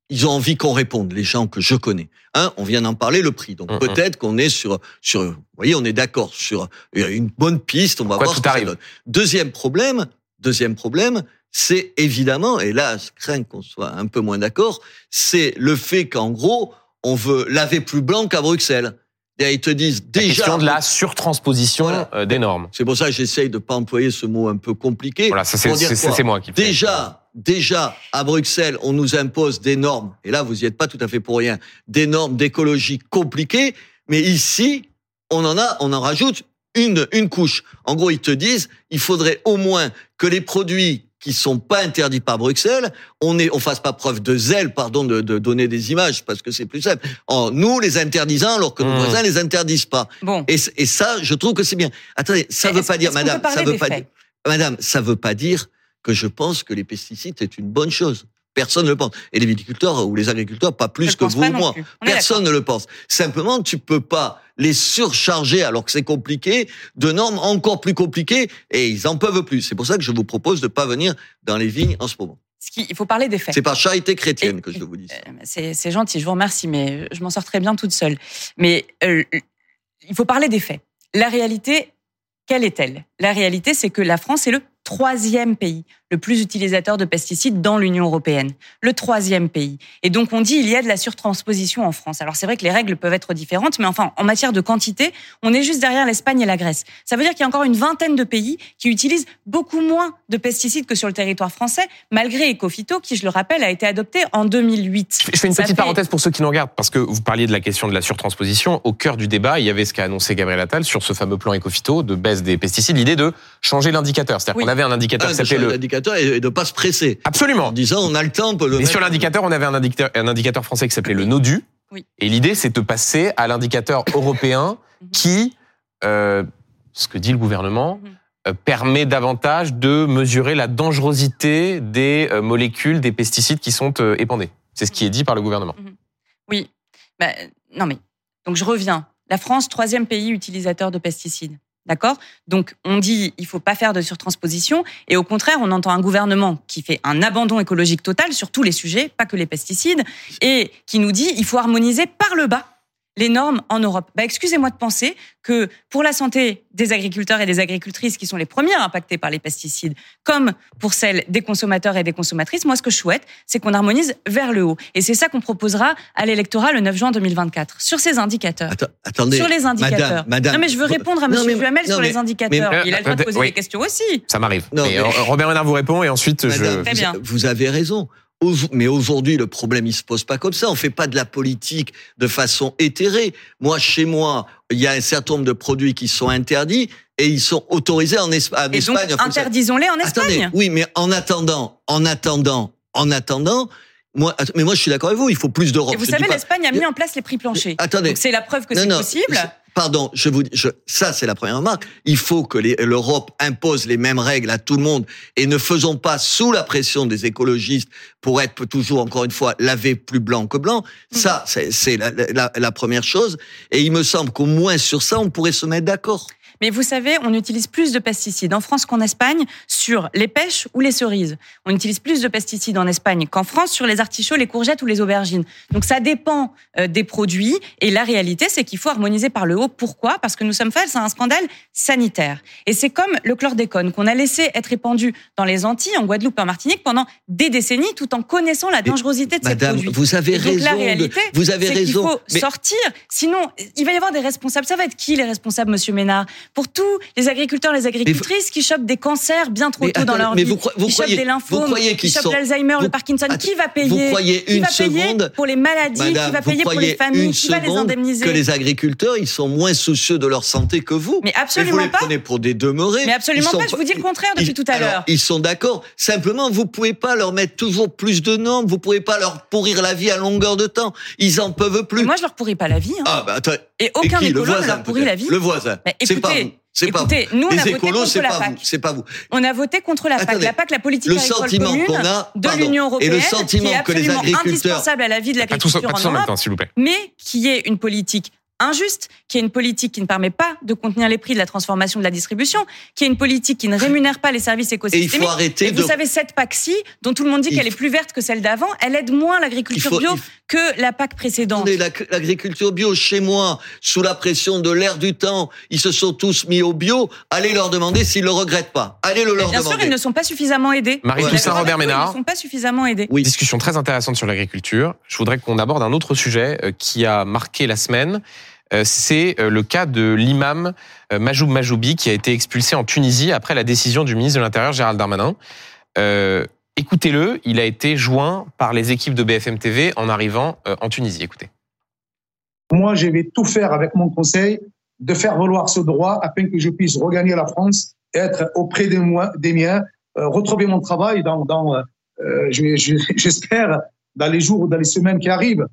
ils ont envie qu'on réponde, les gens que je connais. Un, on vient d'en parler, le prix. Donc peut-être qu'on est sur, sur, vous voyez, on est d'accord sur une bonne piste. On va voir ce que ça donne. Deuxième problème, deuxième problème, c'est évidemment, et là, je crains qu'on soit un peu moins d'accord, c'est le fait qu'en gros, on veut laver plus blanc qu'à Bruxelles. Et ils te disent déjà. La question de la surtransposition euh, des normes. C'est pour ça que j'essaye de pas employer ce mot un peu compliqué. Voilà, c'est moi qui. Déjà, déjà à Bruxelles, on nous impose des normes. Et là, vous y êtes pas tout à fait pour rien. Des normes d'écologie compliquées. Mais ici, on en a, on en rajoute une une couche. En gros, ils te disent, il faudrait au moins que les produits qui sont pas interdits par Bruxelles, on est, on fasse pas preuve de zèle, pardon, de, de donner des images parce que c'est plus simple. En nous les interdisant alors que nos mmh. voisins les interdisent pas. Bon. Et, et, ça, je trouve que c'est bien. Attendez, ça veut pas dire, madame, ça veut pas dire, madame, ça veut pas dire que je pense que les pesticides c'est une bonne chose. Personne ne le pense. Et les viticulteurs ou les agriculteurs, pas plus que vous ou moi. Personne ne le pense. Simplement, tu peux pas les surcharger alors que c'est compliqué de normes encore plus compliquées et ils en peuvent plus. C'est pour ça que je vous propose de pas venir dans les vignes en ce moment. Il faut parler des faits. C'est par charité chrétienne que je vous dis. Euh, c'est gentil, je vous remercie, mais je m'en sors très bien toute seule. Mais euh, il faut parler des faits. La réalité, quelle est-elle? La réalité, c'est que la France est le troisième pays le plus utilisateur de pesticides dans l'Union européenne. Le troisième pays. Et donc on dit il y a de la surtransposition en France. Alors c'est vrai que les règles peuvent être différentes, mais enfin en matière de quantité, on est juste derrière l'Espagne et la Grèce. Ça veut dire qu'il y a encore une vingtaine de pays qui utilisent beaucoup moins de pesticides que sur le territoire français, malgré Ecofito, qui je le rappelle a été adopté en 2008. Je fais une petite parenthèse pour ceux qui nous regardent, parce que vous parliez de la question de la surtransposition. Au cœur du débat, il y avait ce qu'a annoncé Gabriel Attal sur ce fameux plan Ecofito de baisse des pesticides, l'idée de changer l'indicateur. C'est-à-dire qu'on avait un indicateur indicateur ah, s'appelait le. L'indicateur et de pas se presser. Absolument. En disant, on a le temps. le Et sur l'indicateur, on avait un indicateur, un indicateur français qui s'appelait le NODU. Oui. Et l'idée, c'est de passer à l'indicateur européen mhm. qui, euh, ce que dit le gouvernement, mhm. euh, permet davantage de mesurer la dangerosité des euh, molécules, des pesticides qui sont épandés. C'est ce qui est dit par le gouvernement. Mhm. Oui. Bah, non mais donc je reviens. La France, troisième pays utilisateur de pesticides. D'accord? Donc on dit il faut pas faire de surtransposition et au contraire on entend un gouvernement qui fait un abandon écologique total sur tous les sujets, pas que les pesticides, et qui nous dit il faut harmoniser par le bas les normes en Europe. Bah, excusez-moi de penser que pour la santé des agriculteurs et des agricultrices qui sont les premières impactées par les pesticides, comme pour celles des consommateurs et des consommatrices, moi ce que je souhaite, c'est qu'on harmonise vers le haut. Et c'est ça qu'on proposera à l'électorat le 9 juin 2024. Sur ces indicateurs. attendez. Sur les indicateurs. Madame, non mais je veux répondre à M. Duhamel sur les indicateurs. Il a le droit de poser des questions aussi. Ça m'arrive. Robert Ménard vous répond et ensuite je... Très bien. Vous avez raison. Mais aujourd'hui, le problème, il se pose pas comme ça. On fait pas de la politique de façon éthérée. Moi, chez moi, il y a un certain nombre de produits qui sont interdits et ils sont autorisés en, Espagne. Et donc, interdisons-les en Espagne. oui, mais en attendant, en attendant, en attendant, moi, mais moi, je suis d'accord avec vous. Il faut plus d'Europe. Et vous savez, l'Espagne a mis en place les prix planchers. Attendez. c'est la preuve que c'est possible pardon, je vous je, ça c'est la première remarque. Il faut que l'Europe impose les mêmes règles à tout le monde et ne faisons pas sous la pression des écologistes pour être toujours encore une fois lavé plus blanc que blanc. Mm. Ça c'est la, la, la première chose. Et il me semble qu'au moins sur ça on pourrait se mettre d'accord. Mais vous savez, on utilise plus de pesticides en France qu'en Espagne sur les pêches ou les cerises. On utilise plus de pesticides en Espagne qu'en France sur les artichauts, les courgettes ou les aubergines. Donc ça dépend euh, des produits. Et la réalité, c'est qu'il faut harmoniser par le haut. Pourquoi? Parce que nous sommes face à un scandale sanitaire. Et c'est comme le chlordécone qu'on a laissé être répandu dans les Antilles, en Guadeloupe et en Martinique pendant des décennies, tout en connaissant la dangerosité de ces produits. Vous avez raison. Donc la réalité, vous avez raison. Il faut sortir. Sinon, il va y avoir des responsables. Ça va être qui les responsables, Monsieur Ménard? Pour tous les agriculteurs, les agricultrices qui chopent des cancers bien trop tôt dans leur vie, vous, qui chopent des lymphomes, qui chopent l'Alzheimer, le Parkinson, qui va payer? Vous croyez une qui va payer seconde? pour les maladies, qui va payer pour les familles, qui va les indemniser? Que les agriculteurs, ils sont moins soucieux de leur santé que vous. Mais absolument vous les pas. prenez pour des demeurés. Mais absolument pas. Je vous dis le contraire depuis ils- tout à l'heure. Ils sont d'accord. Simplement, vous pouvez pas leur mettre toujours plus de normes. Vous pouvez pas leur pourrir la vie à longueur de temps. Ils en peuvent plus. Moi, je leur pourris pas la vie. hein. ah, bah, attends. Et Et aucun qui Le écolo ne leur pourrit la vie. Le voisin. Mais c'est pas écoutez, vous. C'est pas vous. Écoutez, nous, on Les a voté écolos, contre c'est la pas PAC. vous. C'est pas vous. On a voté contre la PAC. Attendez. La PAC, la politique Le agricole sentiment commune qu'on a, de pardon. l'Union Et européenne, le sentiment qui est que les absolument agriculteurs- indispensable à la vie de Pas l'agriculture pas tous en en même Europe, temps, s'il vous plaît. mais qui est une politique injuste, qui est une politique qui ne permet pas de contenir les prix de la transformation de la distribution, qui est une politique qui ne rémunère pas les services Et il écosystémiques. faut arrêter Et de. vous savez, cette PAC-ci, dont tout le monde dit qu'elle est plus verte que celle d'avant, elle aide moins l'agriculture faut- bio il que la PAC précédente. L'agriculture bio, chez moi, sous la pression de l'air du temps, ils se sont tous mis au bio. Allez leur demander s'ils le regrettent pas. Allez le leur Bien sûr, demander. ils ne sont pas suffisamment aidés. Marie suis Toussaint, Robert Ménard. Ils ne sont pas suffisamment aidés. Oui. Discussion très intéressante sur l'agriculture. Je voudrais qu'on aborde un autre sujet euh, qui a marqué la semaine. Euh, C'est euh, le cas de l'imam euh, Majoub Majoubi qui a été expulsé en Tunisie après la décision du ministre de l'Intérieur Gérald Darmanin. Écoutez-le, il a été joint par les équipes de BFM TV en arrivant en Tunisie. Écoutez. Moi, je vais tout faire avec mon conseil de faire valoir ce droit afin que je puisse regagner la France, être auprès des, moi, miens, retrouver mon travail dans, dans je- je- j'espère, dans les jours ou dans les semaines qui arrivent.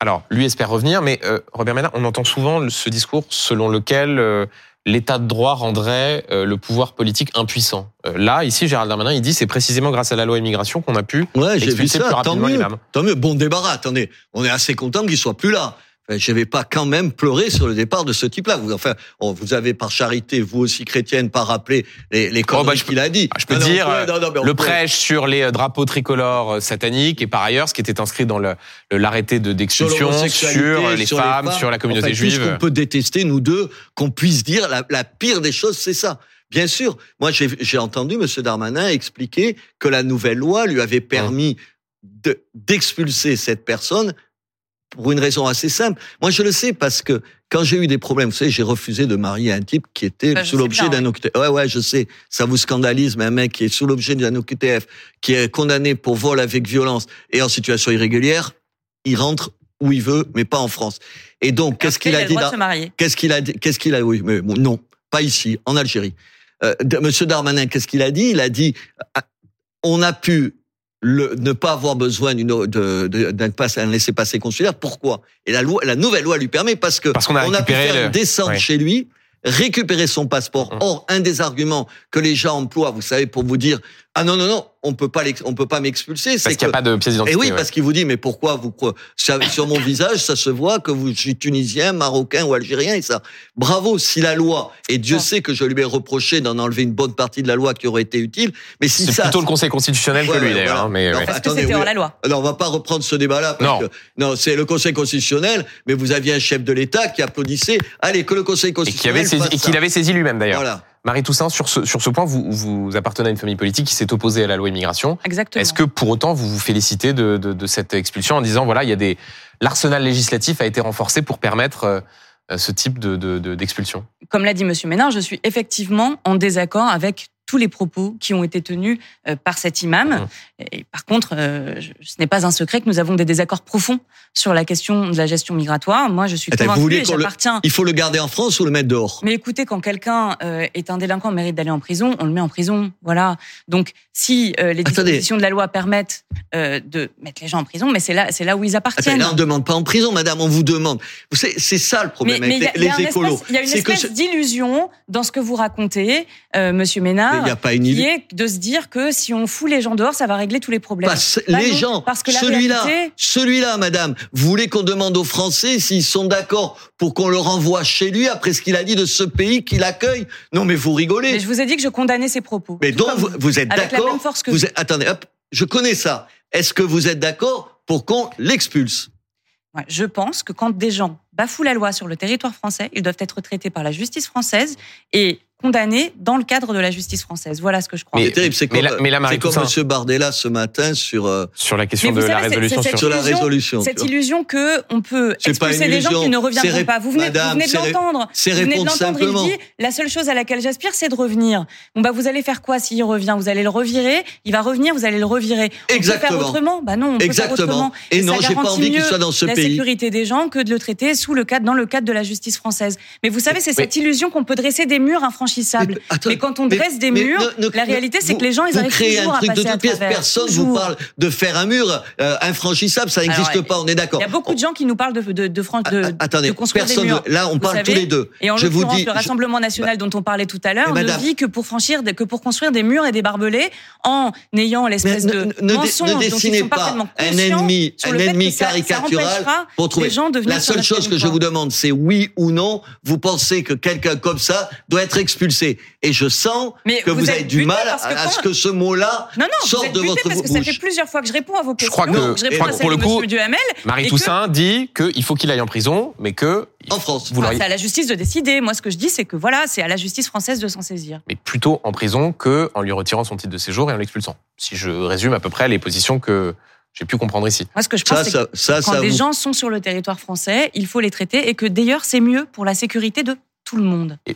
Alors, lui espère revenir, mais euh, Robert Ménard, on entend souvent ce discours selon lequel euh, l'état de droit rendrait euh, le pouvoir politique impuissant. Euh, là, ici, Gérald Darmanin, il dit c'est précisément grâce à la loi immigration qu'on a pu Ouais, vu expulser plus ça. Tant rapidement mieux. l'imam. Tant mieux. Bon débarras. Attendez, on est assez content qu'il soit plus là. Enfin, Je vais pas quand même pleurer sur le départ de ce type-là. Vous, enfin, on- vous avez par charité, vous aussi chrétienne, pas rappelé les, les bah, peux- qu'il a dit. je peux Non, non, dire, on peut- non, non, mais on Le peut- prêche sur les euh, drapeaux tricolores euh, sataniques et par ailleurs, ce qui était inscrit dans l'arrêté de d'expulsion sur les sur femmes, sur la communauté Enfin, juive. Tout ce qu'on peut détester, nous deux, qu'on puisse dire, la, la pire des choses, c'est ça. Bien sûr, moi j'ai entendu M. Darmanin expliquer que la nouvelle loi lui avait permis de- d'expulser cette personne pour une raison assez simple. Moi je le sais parce que quand j'ai eu des problèmes, vous savez, j'ai refusé de marier un type qui était Bah, sous l'objet d'un OQTF. Ouais, ouais, je sais, ça vous scandalise, mais un mec qui est sous l'objet d'un OQTF, qui est condamné pour vol avec violence et en situation irrégulière, il rentre où il veut, mais pas en France. Et donc, qu'est-ce qu'il il a dit droit de dans- se marier. Qu'est-ce qu'il a dit Qu'est-ce qu'il a Oui, mais bon, non, pas ici, en Algérie. Euh, Monsieur Darmanin, qu'est-ce qu'il a dit? Il a dit ah, on a pu le, ne pas avoir besoin d'une de, de, d'un passe, un laissez-passer consulaire. Pourquoi? Et la loi, la nouvelle loi lui permet parce que Parce qu'on a on a pu faire le- descendre ouais. chez lui, récupérer son passeport. Mhm. Or, un des arguments que les gens emploient, vous savez, pour vous dire ah non non non, on peut pas on peut pas m'expulser, Parce c'est qu'il n'y a pas de pièce et d'identité. oui, ouais. parce qu'il vous dit, mais pourquoi vous sur mon visage, ça se voit que vous, je suis tunisien, marocain ou algérien et ça. Bravo, si la loi, et Dieu Bon. sait que je lui ai reproché d'en enlever une bonne partie de la loi qui aurait été utile, mais si C'est ça. plutôt le Conseil constitutionnel Ouais, que lui d'ailleurs. voilà. hein, mais Non, ouais. Parce Attendez, que c'était hors la loi. Alors, on va pas reprendre ce débat-là. Non. que- non, c'est le Conseil constitutionnel, mais vous aviez un chef de l'État qui applaudissait. Allez, que le Conseil et qui constitutionnel. avait saisi, et ça. qu'il avait saisi lui-même d'ailleurs. Voilà. Marie Toussaint, sur ce, sur ce point, vous, vous appartenez à une famille politique qui s'est opposée à la loi immigration. Exactement. Est-ce que pour autant vous vous félicitez de, de, de cette expulsion en disant voilà il y a des l'arsenal législatif a été renforcé pour permettre euh, ce type de de- de- d'expulsion? Comme l'a dit Monsieur Ménard, je suis effectivement en désaccord avec tous les propos qui ont été tenus euh, par cet imam. Mhm. Et par contre, euh, ce n'est pas un secret que nous avons des désaccords profonds sur la question de la gestion migratoire. Moi, je suis Attends, convaincue et qu'on le- j'appartiens. Il faut le garder en France ou le mettre dehors? Mais écoutez, quand quelqu'un euh, est un délinquant, mérite d'aller en prison, on le met en prison. Voilà. Donc, si les Attendez. dispositions de la loi permettent de mettre les gens en prison, mais c'est là, c'est là où ils Attends, appartiennent. là, on ne demande pas en prison, madame, on vous demande. Vous savez, C'est ça le Mais problème mais il y a, avec il y a les, écolos. il y a une C'est espèce ce- d'illusion dans ce que vous racontez, euh, Monsieur Mais Il n'y a pas une qui idée. est de se dire que si on fout les gens dehors, ça va régler tous les problèmes. Parce- les non, gens, parce que celui-là, réalité- celui-là, madame, vous voulez qu'on demande aux Français s'ils sont d'accord pour qu'on le renvoie chez lui après ce qu'il a dit de ce pays qu'il accueille? Non, mais vous rigolez. Mais je vous ai dit que je condamnais ces propos. Mais donc, vous, vous êtes Avec la d'accord même force que vous êtes- Attendez, hop, je connais ça. Est-ce que vous êtes d'accord pour qu'on l'expulse? Je pense que quand des gens bafouent la loi sur le territoire français, ils doivent être traités par la justice française et condamnés dans le cadre de la justice française. Voilà ce que je crois. Mais- C'est terrible, c'est mais comme, la- mais la c'est comme Monsieur Bardella ce matin sur euh, Sur la question de la résolution c'est sur... sur la illusion- résolution. Cette illusion que on peut C'est pas expulser une des gens qui illusion. ne reviendront C'est pas. Vous venez, Madame, vous venez de l'entendre. C'est Vous venez de répondre l'entendre. simplement. Il dit la seule chose à laquelle j'aspire, c'est de revenir. Bon bah vous allez faire quoi s'il revient? Vous allez le revirer? Il va revenir. Vous allez le revirer. On peut Exactement. faire autrement? Bah non. On peut faire Exactement. autrement. Et ça non, j'ai pas envie qu'il mieux soit dans ce la pays. sécurité des gens que de le traiter sous le cadre, dans le cadre de la justice française. Mais vous savez, c'est cette illusion qu'on peut dresser des murs infranchissables. Mais- attends, Mais quand on mais- dresse des murs, ne- ne- la réalité, c'est vous- que les gens, ils vous arrivent toujours un à truc de passer à toute pièce. travers. Personne vous Toujours. parle de faire un mur euh, infranchissable. Ça n'existe pas. On est d'accord. Il y a beaucoup de gens qui nous parlent de, de, de, de, Ah, Attendez, de construire personne. des murs. Là, on Vous parle tous les deux. Et en je vous dis, le je- Rassemblement national dont on parlait tout à l'heure Mais ne madame- vit que pour franchir, que pour construire des murs et des barbelés en ayant l'espèce de ne- mensonge ne dessinez pas un ennemi, un ennemi caricatural pour trouver. de La seule chose que je vous demande, c'est oui ou non. Vous pensez que quelqu'un comme ça doit être expulsé Et je sens Mais que vous, vous avez du mal que à, ce que ce mot-là Non, non, sorte de votre parce que ça fait plusieurs fois que je réponds à vos questions. crois que- je réponds pour- à celle pour le coup, Duhamel. Marie et que- Toussaint dit qu'il faut qu'il aille en prison, mais que... En France. Vous Enfin, l'auriez- c'est à la justice de décider. Moi, ce que je dis, c'est que voilà, c'est à la justice française de s'en saisir. mais plutôt en prison que en lui retirant son titre de séjour et en l'expulsant. Si je résume à peu près les positions que j'ai pu comprendre ici. Moi, ce que je pense, Ça, c'est ça, ça, que quand ça des vous- gens sont sur le territoire français, il faut les traiter et que d'ailleurs, c'est mieux pour la sécurité de tout le monde. Et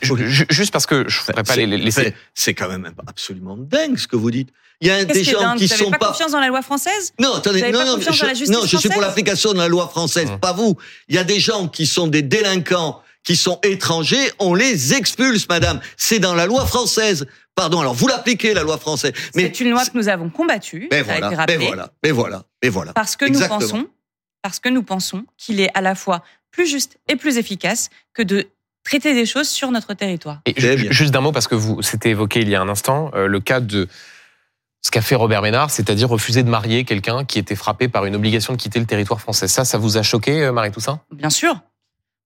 juste parce que je ne voudrais pas les laisser... C'est- quand même absolument dingue ce que vous dites. Il y a des gens qui Vous sont pas pas. confiance dans la loi française? Non, attendez, Vous avez non, pas non, confiance je, dans la justice non, je suis pour l'application de la loi française, Mmh. pas vous. Il y a des gens qui sont des délinquants, qui sont étrangers, on les expulse, madame. C'est dans la loi française. Pardon, alors vous l'appliquez, la loi française. Mais C'est une loi que nous avons combattue, Mais ça a été voilà, mais voilà, mais voilà, mais voilà. parce que Exactement. nous pensons, parce que nous pensons qu'il est à la fois plus juste et plus efficace que de traiter des choses sur notre territoire. Et juste d'un mot, parce que vous, c'était évoqué il y a un instant, euh, le cas de ce qu'a fait Robert Ménard, c'est-à-dire refuser de marier quelqu'un qui était frappé par une obligation de quitter le territoire français. Ça, ça vous a choqué, euh, Marie Toussaint? Bien sûr.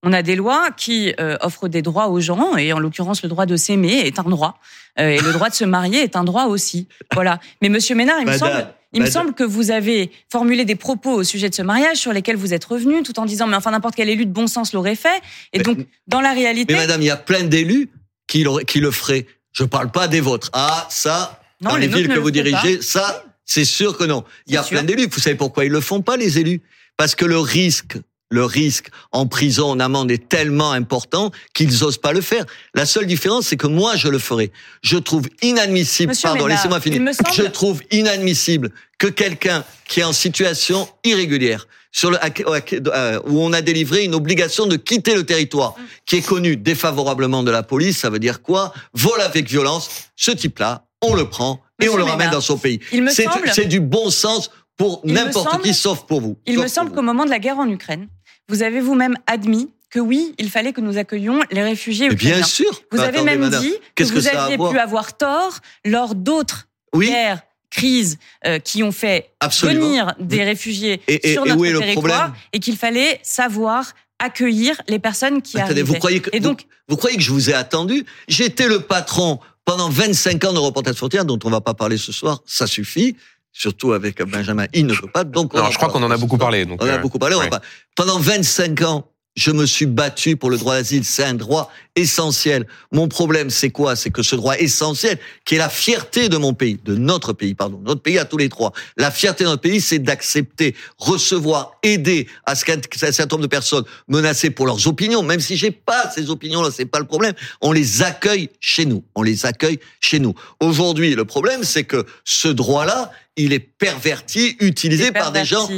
On a des lois qui euh, offrent des droits aux gens, et en l'occurrence, le droit de s'aimer est un droit, Euh, et le droit de se marier est un droit aussi. Voilà. Mais Monsieur Ménard, il me semble, il me semble que vous avez formulé des propos au sujet de ce mariage sur lesquels vous êtes revenu, tout en disant, mais enfin n'importe quel élu de bon sens l'aurait fait. Et Mais- donc, dans la réalité, Mais madame, il y a plein d'élus qui, le feraient. Je parle pas des vôtres. Ah, ça, non, dans les villes ne que vous pas. dirigez, ça, c'est sûr que non. Il y a sûr. plein d'élus. Vous savez pourquoi ils le font pas, les élus? Parce que le risque, le risque en prison, en amende est tellement important qu'ils osent pas le faire. La seule différence, c'est que moi, je le ferai. Je trouve inadmissible, Monsieur pardon, laissez-moi finir. semble- Je trouve inadmissible que quelqu'un qui est en situation irrégulière, sur le, euh, où on a délivré une obligation de quitter le territoire, qui est connu défavorablement de la police, ça veut dire quoi? Vol avec violence. Ce type-là, on le prend et Monsieur on le ramène Ménard, dans son pays. C'est semble- du bon sens pour n'importe qui, sauf pour vous. Il me semble qu'au moment de la guerre en Ukraine, vous avez vous-même admis que oui, il fallait que nous accueillions les réfugiés ukrainiens. bien sûr. Vous Mais avez attendez, même madame, dit que vous aviez pu avoir tort lors d'autres Oui, guerres, crises euh, qui ont fait absolument. venir des réfugiés Et- et- sur et notre le territoire et qu'il fallait savoir accueillir les personnes qui Attendez, arrivaient. vous croyez que Et donc, vous, vous croyez que je vous ai attendu? J'étais le patron pendant 25 ans de Reporters Frontières, dont on va pas parler ce soir. Ça suffit. Surtout avec Benjamin, il ne peut pas. Donc, on en je crois qu'on en a beaucoup parlé. Donc, On en a euh, beaucoup parlé. on va pas- Pendant 25 ans, je me suis battu pour le droit d'asile. C'est un droit essentiel. Mon problème, c'est quoi? C'est que ce droit essentiel, qui est la fierté de mon pays, de notre pays, pardon, notre pays à tous les trois. La fierté de notre pays, c'est d'accepter, recevoir, aider à ce qu'un un certain nombre de personnes menacées pour leurs opinions, même si j'ai pas ces opinions-là, c'est pas le problème. On les accueille chez nous. On les accueille chez nous. Aujourd'hui, le problème, c'est que ce droit-là, il est perverti, utilisé par des gens.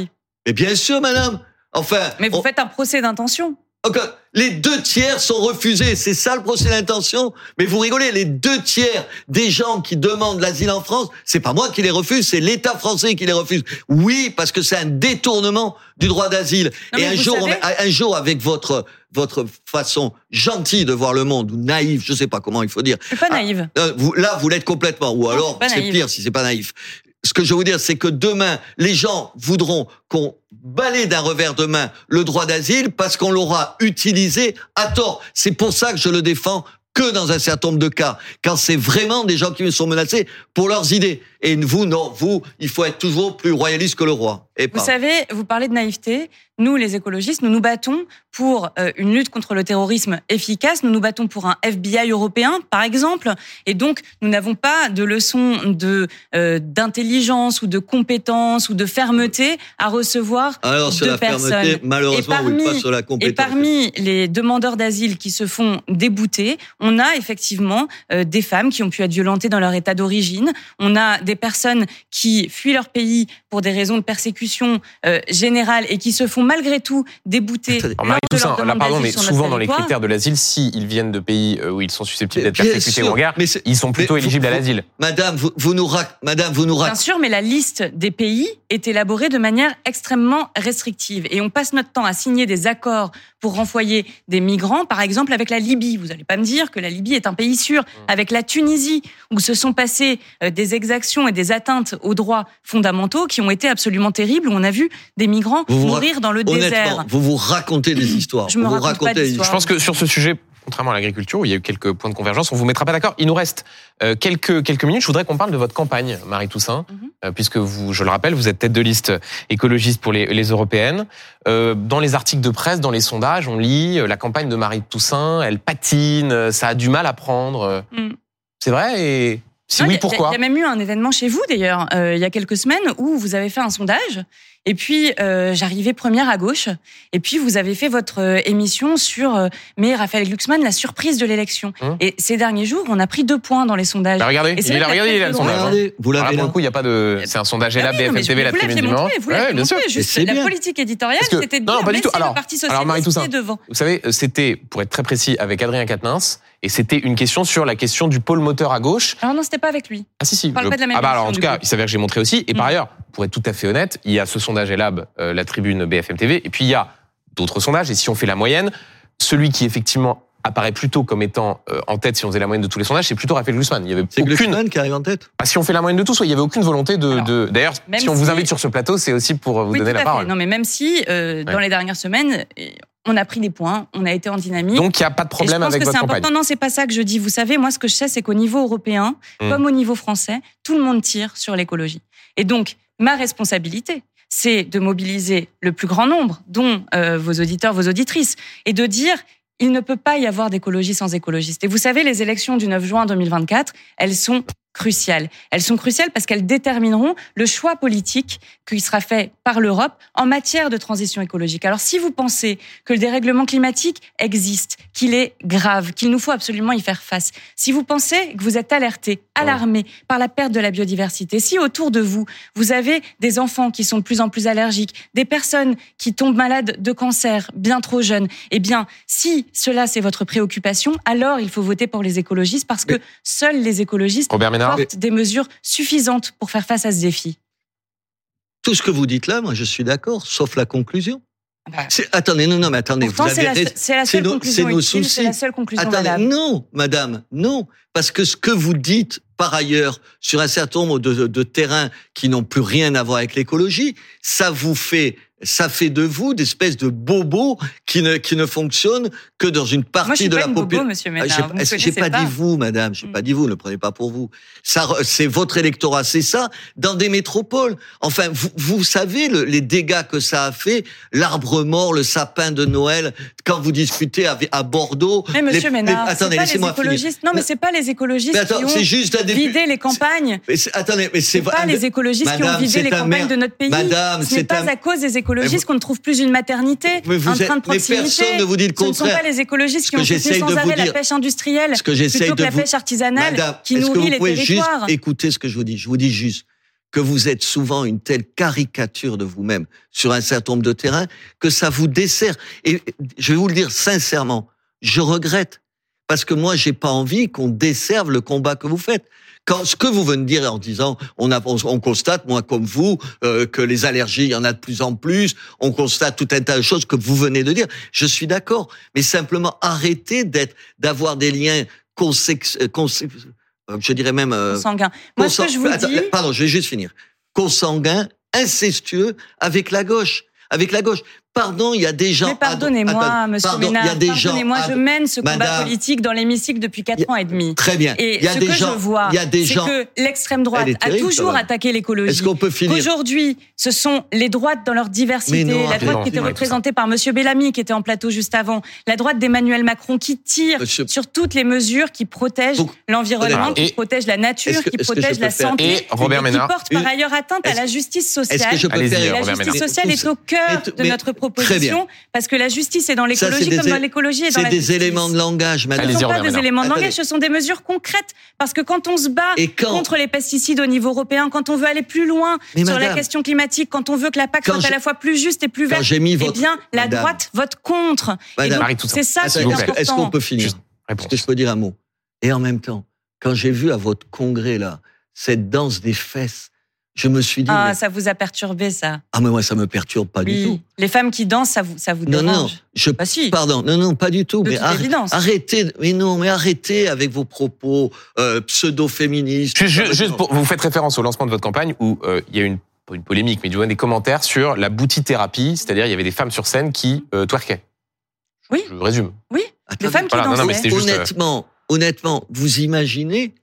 Mais bien sûr, madame. Enfin, Mais vous on- faites un procès d'intention. Ok, les deux tiers sont refusés, c'est ça le procès d'intention? Mais vous rigolez, les deux tiers des gens qui demandent l'asile en France, c'est pas moi qui les refuse, c'est l'État français qui les refuse. Oui, parce que c'est un détournement du droit d'asile. Et un jour, savez- on- un jour, avec votre votre façon gentille de voir le monde ou naïve, je sais pas comment il faut dire. Je suis pas Ah, naïve. euh, vous, là, vous l'êtes complètement. Ou Non, alors, c'est pire si c'est pas naïf. Ce que je veux vous dire, c'est que demain, les gens voudront qu'on balaye d'un revers de main le droit d'asile parce qu'on l'aura utilisé à tort. C'est pour ça que je le défends que dans un certain nombre de cas, quand c'est vraiment des gens qui sont menacés pour leurs idées. Et vous, non, vous, il faut être toujours plus royaliste que le roi. Et vous savez, vous parlez de naïveté. Nous, les écologistes, nous nous battons pour euh, une lutte contre le terrorisme efficace. Nous nous battons pour un FBI européen, par exemple. Et donc, nous n'avons pas de leçon de euh, d'intelligence ou de compétence ou de fermeté à recevoir Alors, sur de la personnes. fermeté, malheureusement, Et parmi- oui, pas sur la Et compétence. parmi les demandeurs d'asile qui se font débouter, on a effectivement euh, des femmes qui ont pu être violentées dans leur état d'origine. On a des personnes qui fuient leur pays pour des raisons de persécution euh, générale et qui se font malgré tout débouter. Alors, lors de leur là, pardon, mais souvent dans les critères de l'asile, s'ils viennent de pays euh, où ils sont susceptibles d'être persécutés sûr, mais c'est- ils sont plutôt mais vous- éligibles à l'asile. Madame, vous, vous nous rac- Madame, vous nous Bien sûr, mais la liste des pays est élaborée de manière extrêmement restrictive. Et on passe notre temps à signer des accords pour renvoyer des migrants, par exemple avec la Libye. Vous n'allez pas me dire que la Libye est un pays sûr. Avec la Tunisie, où se sont passées euh, des exactions et des atteintes aux droits fondamentaux qui ont été absolument terribles, où on a vu des migrants Vous vous mourir dans le Honnêtement, désert. vous vous racontez des histoires. Je me vous raconte pas des d'histoire. Je pense que sur ce sujet, contrairement à l'agriculture, où il y a eu quelques points de convergence, on vous mettra pas d'accord. Il nous reste euh, quelques quelques minutes. Je voudrais qu'on parle de votre campagne, Marie Toussaint, Mhm. euh, puisque vous, je le rappelle, vous êtes tête de liste écologiste pour les, les européennes. Euh, dans les articles de presse, dans les sondages, on lit la campagne de Marie Toussaint, elle patine, ça a du mal à prendre. Mm. C'est vrai et si Non, oui, pourquoi? Il y a même eu un événement chez vous d'ailleurs, euh, il y a quelques semaines, où vous avez fait un sondage. Et puis euh, j'arrivais première à gauche. Et puis vous avez fait votre euh, émission sur euh, mais Raphaël Glucksmann, la surprise de l'élection. Hum. Et ces derniers jours, on a pris deux points dans les sondages. Bah, Regardez, Et il a la regardé, il a le sondage. hein. Regardez, vous l'avez pour là. le coup, il n'y a pas de. C'est un sondage Ah oui, mais BFM TV l'après-midi fait dimanche. vous l'avez Ouais, sûr. juste c'est la bien. politique éditoriale, c'était de non, dire pas du tout. Alors- le Parti alors, Marie Toussaint. devant. Vous savez, c'était, pour être très précis, avec Adrien Quatennens, et c'était une question sur la question du pôle moteur à gauche. Alors non, c'était pas avec lui. Ah si, si. parle pas de la même ah bah alors, en tout cas, il s'avère que j'ai montré aussi. Et par Mm. ailleurs, pour être tout à fait honnête, il y a ce sondage Elab, euh, la tribune BFM TV, et puis il y a d'autres sondages. Et si on fait la moyenne, celui qui effectivement apparaît plutôt comme étant euh, en tête si on faisait la moyenne de tous les sondages, c'est plutôt Raphaël Glucksmann. Il y avait C'est aucune. Glucksmann qui arrive en tête. Ah, si on fait la moyenne de tous, il y avait aucune volonté de. Alors, de... D'ailleurs, si on vous invite sur ce plateau, c'est aussi pour vous oui, donner tout la à parole. fait. Non, mais même si euh, dans Ouais. les dernières semaines, euh, on a pris des points, on a été en dynamique. Donc il n'y a pas de Et je problème pense avec que votre campagne. important. Non, c'est pas ça que je dis. Vous savez, moi, ce que je sais, c'est qu'au niveau européen, Mm. comme au niveau français, tout le monde tire sur l'écologie. Et donc, ma responsabilité, c'est de mobiliser le plus grand nombre, dont euh, vos auditeurs, vos auditrices, et de dire il ne peut pas y avoir d'écologie sans écologistes. Et vous savez, les élections du 9 juin 2024, elles sont cruciales. Elles sont cruciales parce qu'elles détermineront le choix politique qui sera fait par l'Europe en matière de transition écologique. Alors si vous pensez que le dérèglement climatique existe, qu'il est grave, qu'il nous faut absolument y faire face, si vous pensez que vous êtes alerté, alarmé par la perte de la biodiversité, si autour de vous, vous avez des enfants qui sont de plus en plus allergiques, des personnes qui tombent malades de cancer bien trop jeunes, eh bien, si cela c'est votre préoccupation, alors il faut voter pour les écologistes parce que Mais- seuls les écologistes Robert Ménard des mesures suffisantes pour faire face à ce défi. Tout ce que vous dites là, moi, je suis d'accord, sauf la conclusion. Bah, C'est- Attendez, non, non, mais attendez, Pourtant, c'est la, seule nos- conclusion c'est nos utile, soucis. la seule conclusion Attendez, non, madame, non. Parce que ce que vous dites, par ailleurs, sur un certain nombre de, de terrains qui n'ont plus rien à voir avec l'écologie, ça vous fait, ça fait de vous des espèces de bobos qui ne, qui ne fonctionnent que dans une partie Moi, de pas la population. monsieur Ah, Ménard. Me j'ai connaissez pas, dit vous, madame. J'ai Mm. pas dit vous. Ne prenez pas pour vous. Ça, c'est votre électorat, c'est ça. Dans des métropoles. Enfin, vous, vous savez le- les dégâts que ça a fait. L'arbre mort, le sapin de Noël. Quand vous discutez avec- à Bordeaux. Mais monsieur les- les- Ménard, c'est attendez, pas les laissez-moi finir. écologistes. Non, mais c'est pas les écologistes Mais attends, qui ont juste début. vidé les campagnes. Mais attendez, mais c'est pas les écologistes qui ont Madame, vidé les campagnes de notre pays. Madame, c'est pas à cause des Mais écologistes vous- qu'on ne trouve plus une maternité, Mais vous un train de mais proximité. personne ne vous dit le Ce ne sont contraire. pas les écologistes Ce qui ont soutenu sans arrêt la pêche industrielle, Ce que plutôt que la vous- pêche artisanale Madame, qui est-ce que nourrit vous les pouvez territoires. juste écouter ce que je vous dis? Je vous dis juste que vous êtes souvent une telle caricature de vous-même sur un certain nombre de terrains que ça vous dessert. Et je vais vous le dire sincèrement, je regrette parce que moi j'ai pas envie qu'on desserve le combat que vous faites. Quand ce que vous venez de dire en disant, on, a, on, on constate, moi comme vous, euh, que les allergies, il y en a de plus en plus, on constate tout un tas de choses que vous venez de dire. Je suis d'accord, mais simplement arrêtez d'être, d'avoir des liens consex, euh, conse- euh, je dirais même euh. Moi, ce que je vous Attends, dis, Pardon, je vais juste finir. Consanguin, incestueux avec la gauche. Avec la gauche. Pardon, il y a des gens. Mais pardonnez-moi, monsieur pardon, Ménard, il y a des gens. pardonnez-moi, je mène ce combat Madame. politique dans l'hémicycle depuis quatre ans et demi. Très bien. Et il y a ce des que gens. je vois, c'est que l'extrême droite a toujours attaqué l'écologie. Est-ce qu'on peut finir Aujourd'hui, ce sont les droites dans leur diversité, non, la droite non, qui était représentée par Monsieur Bellamy, qui était en plateau juste avant, la droite d'Emmanuel Macron, qui tire Monsieur- sur toutes les mesures qui protègent l'environnement, qui protègent la nature, que- qui protègent la faire- santé, Et Robert qui portent par ailleurs atteinte à la justice sociale. La justice sociale est au cœur de notre. Proposition, parce que la justice est dans c'est l'écologie des comme dans l'écologie et dans C'est la des justice. éléments de langage, Ce madame. ne Allez-y, sont pas des éléments de langage, ce sont des mesures concrètes. Parce que quand on se bat Et quand contre les pesticides au niveau européen, quand on veut aller plus loin sur la question climatique, quand on veut que la PAC soit à la fois plus juste et plus verte, eh bien, la Madame. droite vote contre. C'est ça qui est important. Est-ce qu'on peut finir? Est-ce que je peux dire un mot? Et en même temps, quand j'ai vu à votre congrès là cette danse des fesses, je me suis dit Ah, mais- ça vous a perturbé, ça. ah mais moi ça me perturbe pas du tout. Les femmes qui dansent, ça vous, ça vous dérange non, je Bah si. pardon, non non pas du tout. De mais toute arr- évidence. arrêtez, mais non, mais arrêtez avec vos propos euh, pseudo-féministes. Juste, juste- juste pour, vous faites référence au lancement de votre campagne où euh, il y a une, une polémique, mais du moins des commentaires sur la boutithérapie, c'est-à-dire il y avait des femmes sur scène qui euh, twerkaient. Oui. Je résume. Oui, les femmes qui Voilà, non, non, mais juste, euh, honnêtement, honnêtement, vous imaginez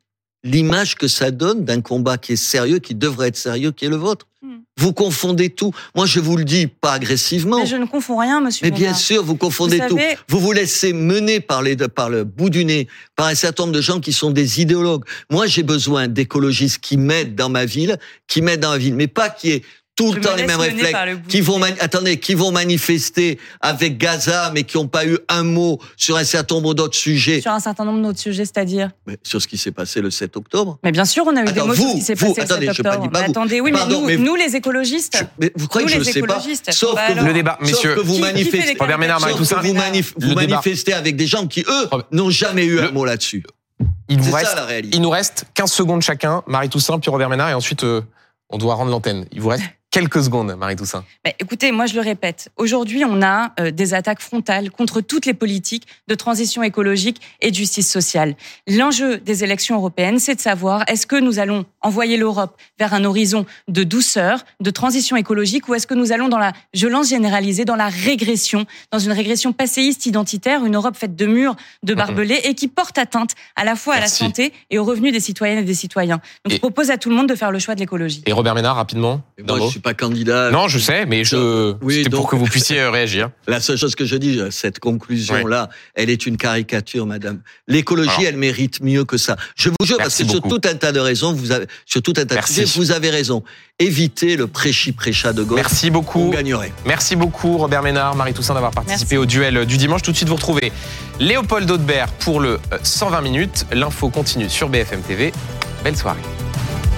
l'image que ça donne d'un combat qui est sérieux, qui devrait être sérieux, qui est le vôtre. Hmm. Vous confondez tout. Moi, je vous le dis pas agressivement. Mais je ne confonds rien, monsieur. Mais bien Ménard. sûr, vous confondez Vous tout. savez- Vous vous laissez mener par, les, par le bout du nez par un certain nombre de gens qui sont des idéologues. Moi, j'ai besoin d'écologistes qui m'aident dans ma ville, qui m'aident dans ma ville, mais pas qui aient tout Je le me temps les mêmes réflexes, le qui vont attendez, qui vont manifester avec Gaza, mais qui n'ont pas eu un mot sur un certain nombre d'autres sujets, Sur un certain nombre d'autres sujets, c'est-à-dire Mais sur ce qui s'est passé le 7 octobre. Mais bien sûr, on a eu des Attends, mots sur ce qui s'est vous, passé attendez, le je 7 pas octobre. pas Mais vous. attendez, oui, Pardon, mais mais nous, vous- nous, les écologistes, Je- mais vous croyez nous, que je les ne sais pas. Sauf Bah que alors, vous, Le débat, sauf messieurs. que vous manifestez. Robert Ménard, vous, manifestez avec des gens qui, eux, n'ont jamais eu un mot là-dessus. Il, ça, reste, la réalité. il nous reste 15 secondes chacun, Marie Toussaint, puis Robert Ménard, et ensuite euh, on doit rendre l'antenne. Il vous reste quelques secondes, Marie Toussaint. Mais écoutez, moi je le répète, aujourd'hui on a euh, des attaques frontales contre toutes les politiques de transition écologique et de justice sociale. L'enjeu des élections européennes, c'est de savoir est-ce que nous allons envoyer l'Europe vers un horizon de douceur, de transition écologique, ou est-ce que nous allons dans la violence généralisée, dans la régression, dans une régression passéiste identitaire, une Europe faite de murs, de barbelés et qui porte atteinte à la fois à la santé et aux revenus des citoyennes et des citoyens. Donc Et- je propose à tout le monde de faire le choix de l'écologie. Et Robert Ménard, rapidement Pas candidat. Non, je sais, mais je... Oui, c'était pour que vous puissiez euh, réagir. La seule chose que je dis, cette conclusion-là, elle est une caricature, madame. L'écologie, elle mérite mieux que ça. Je vous jure, parce que sur tout un tas de raisons, vous avez, sur tout un tas Merci. de sujets, vous avez raison. Évitez le prêchi-prêcha de gauche. Merci Vous beaucoup. gagnerez. Merci beaucoup Robert Ménard, Marie Toussaint d'avoir participé Merci. au duel du dimanche. Tout de suite vous retrouvez Léopold Audebert pour le euh, 120 minutes. L'info continue sur BFM TV. Belle soirée.